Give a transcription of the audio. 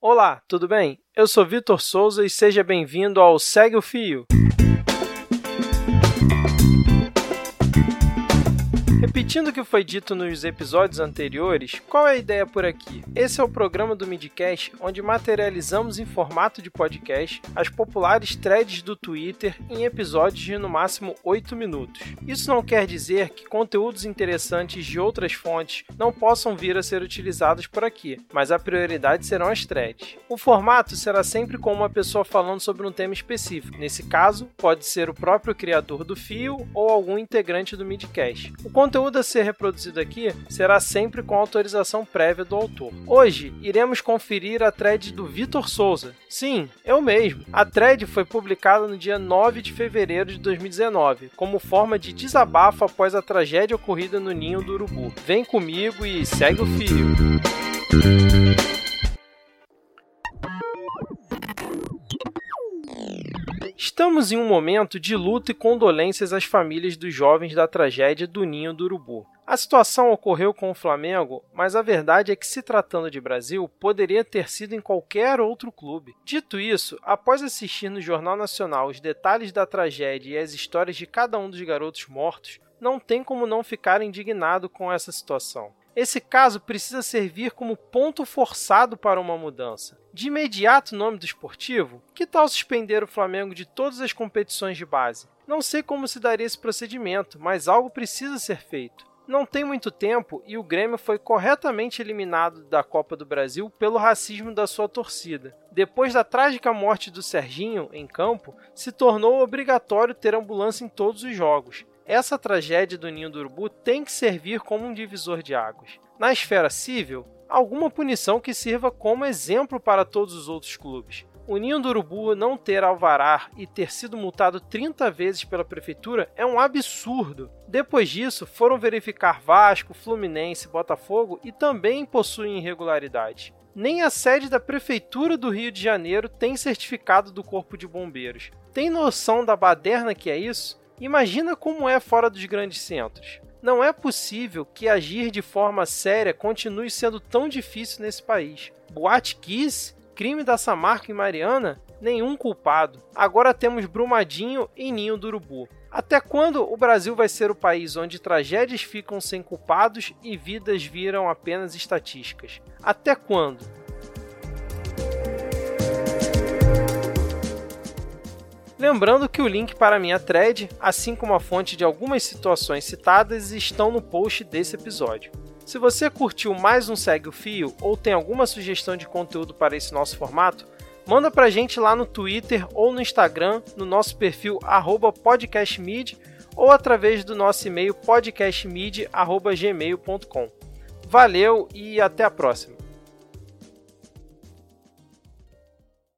Olá, tudo bem? Eu sou Vitor Souza e seja bem-vindo ao Segue o Fio. Repetindo o que foi dito nos episódios anteriores, qual é a ideia por aqui? Esse é o programa do Midcast onde materializamos em formato de podcast as populares threads do Twitter em episódios de no máximo 8 minutos. Isso não quer dizer que conteúdos interessantes de outras fontes não possam vir a ser utilizados por aqui, mas a prioridade serão as threads. O formato será sempre com uma pessoa falando sobre um tema específico. Nesse caso, pode ser o próprio criador do fio ou algum integrante do Midcast. O conteúdo a ser reproduzido aqui será sempre com autorização prévia do autor. Hoje, iremos conferir a thread do Vitor Souza. Sim, eu mesmo. A thread foi publicada no dia 9 de fevereiro de 2019, como forma de desabafo após a tragédia ocorrida no ninho do urubu. Vem comigo e segue o fio. Estamos em um momento de luta e condolências às famílias dos jovens da tragédia do Ninho do Urubu. A situação ocorreu com o Flamengo, mas a verdade é que, se tratando de Brasil, poderia ter sido em qualquer outro clube. Dito isso, após assistir no Jornal Nacional os detalhes da tragédia e as histórias de cada um dos garotos mortos, não tem como não ficar indignado com essa situação. Esse caso precisa servir como ponto forçado para uma mudança. De imediato, nome do esportivo? Que tal suspender o Flamengo de todas as competições de base? Não sei como se daria esse procedimento, mas algo precisa ser feito. Não tem muito tempo e o Grêmio foi corretamente eliminado da Copa do Brasil pelo racismo da sua torcida. Depois da trágica morte do Serginho em campo, se tornou obrigatório ter ambulância em todos os jogos. Essa tragédia do ninho do urubu tem que servir como um divisor de águas. Na esfera civil, alguma punição que sirva como exemplo para todos os outros clubes. O ninho do urubu não ter alvará e ter sido multado 30 vezes pela prefeitura é um absurdo. Depois disso, foram verificar Vasco, Fluminense, Botafogo e também possuem irregularidades. Nem a sede da prefeitura do Rio de Janeiro tem certificado do Corpo de Bombeiros. Tem noção da baderna que é isso? Imagina como é fora dos grandes centros. Não é possível que agir de forma séria continue sendo tão difícil nesse país. Boate Kiss, crime da Samarco e Mariana, nenhum culpado. Agora temos Brumadinho e Ninho do Urubu. Até quando o Brasil vai ser o país onde tragédias ficam sem culpados e vidas viram apenas estatísticas? Até quando? Lembrando que o link para minha thread, assim como a fonte de algumas situações citadas, estão no post desse episódio. Se você curtiu mais um Segue o Fio ou tem alguma sugestão de conteúdo para esse nosso formato, manda pra gente lá no Twitter ou no Instagram, no nosso perfil podcastmid ou através do nosso e-mail podcastmid.gmail.com. Valeu e até a próxima!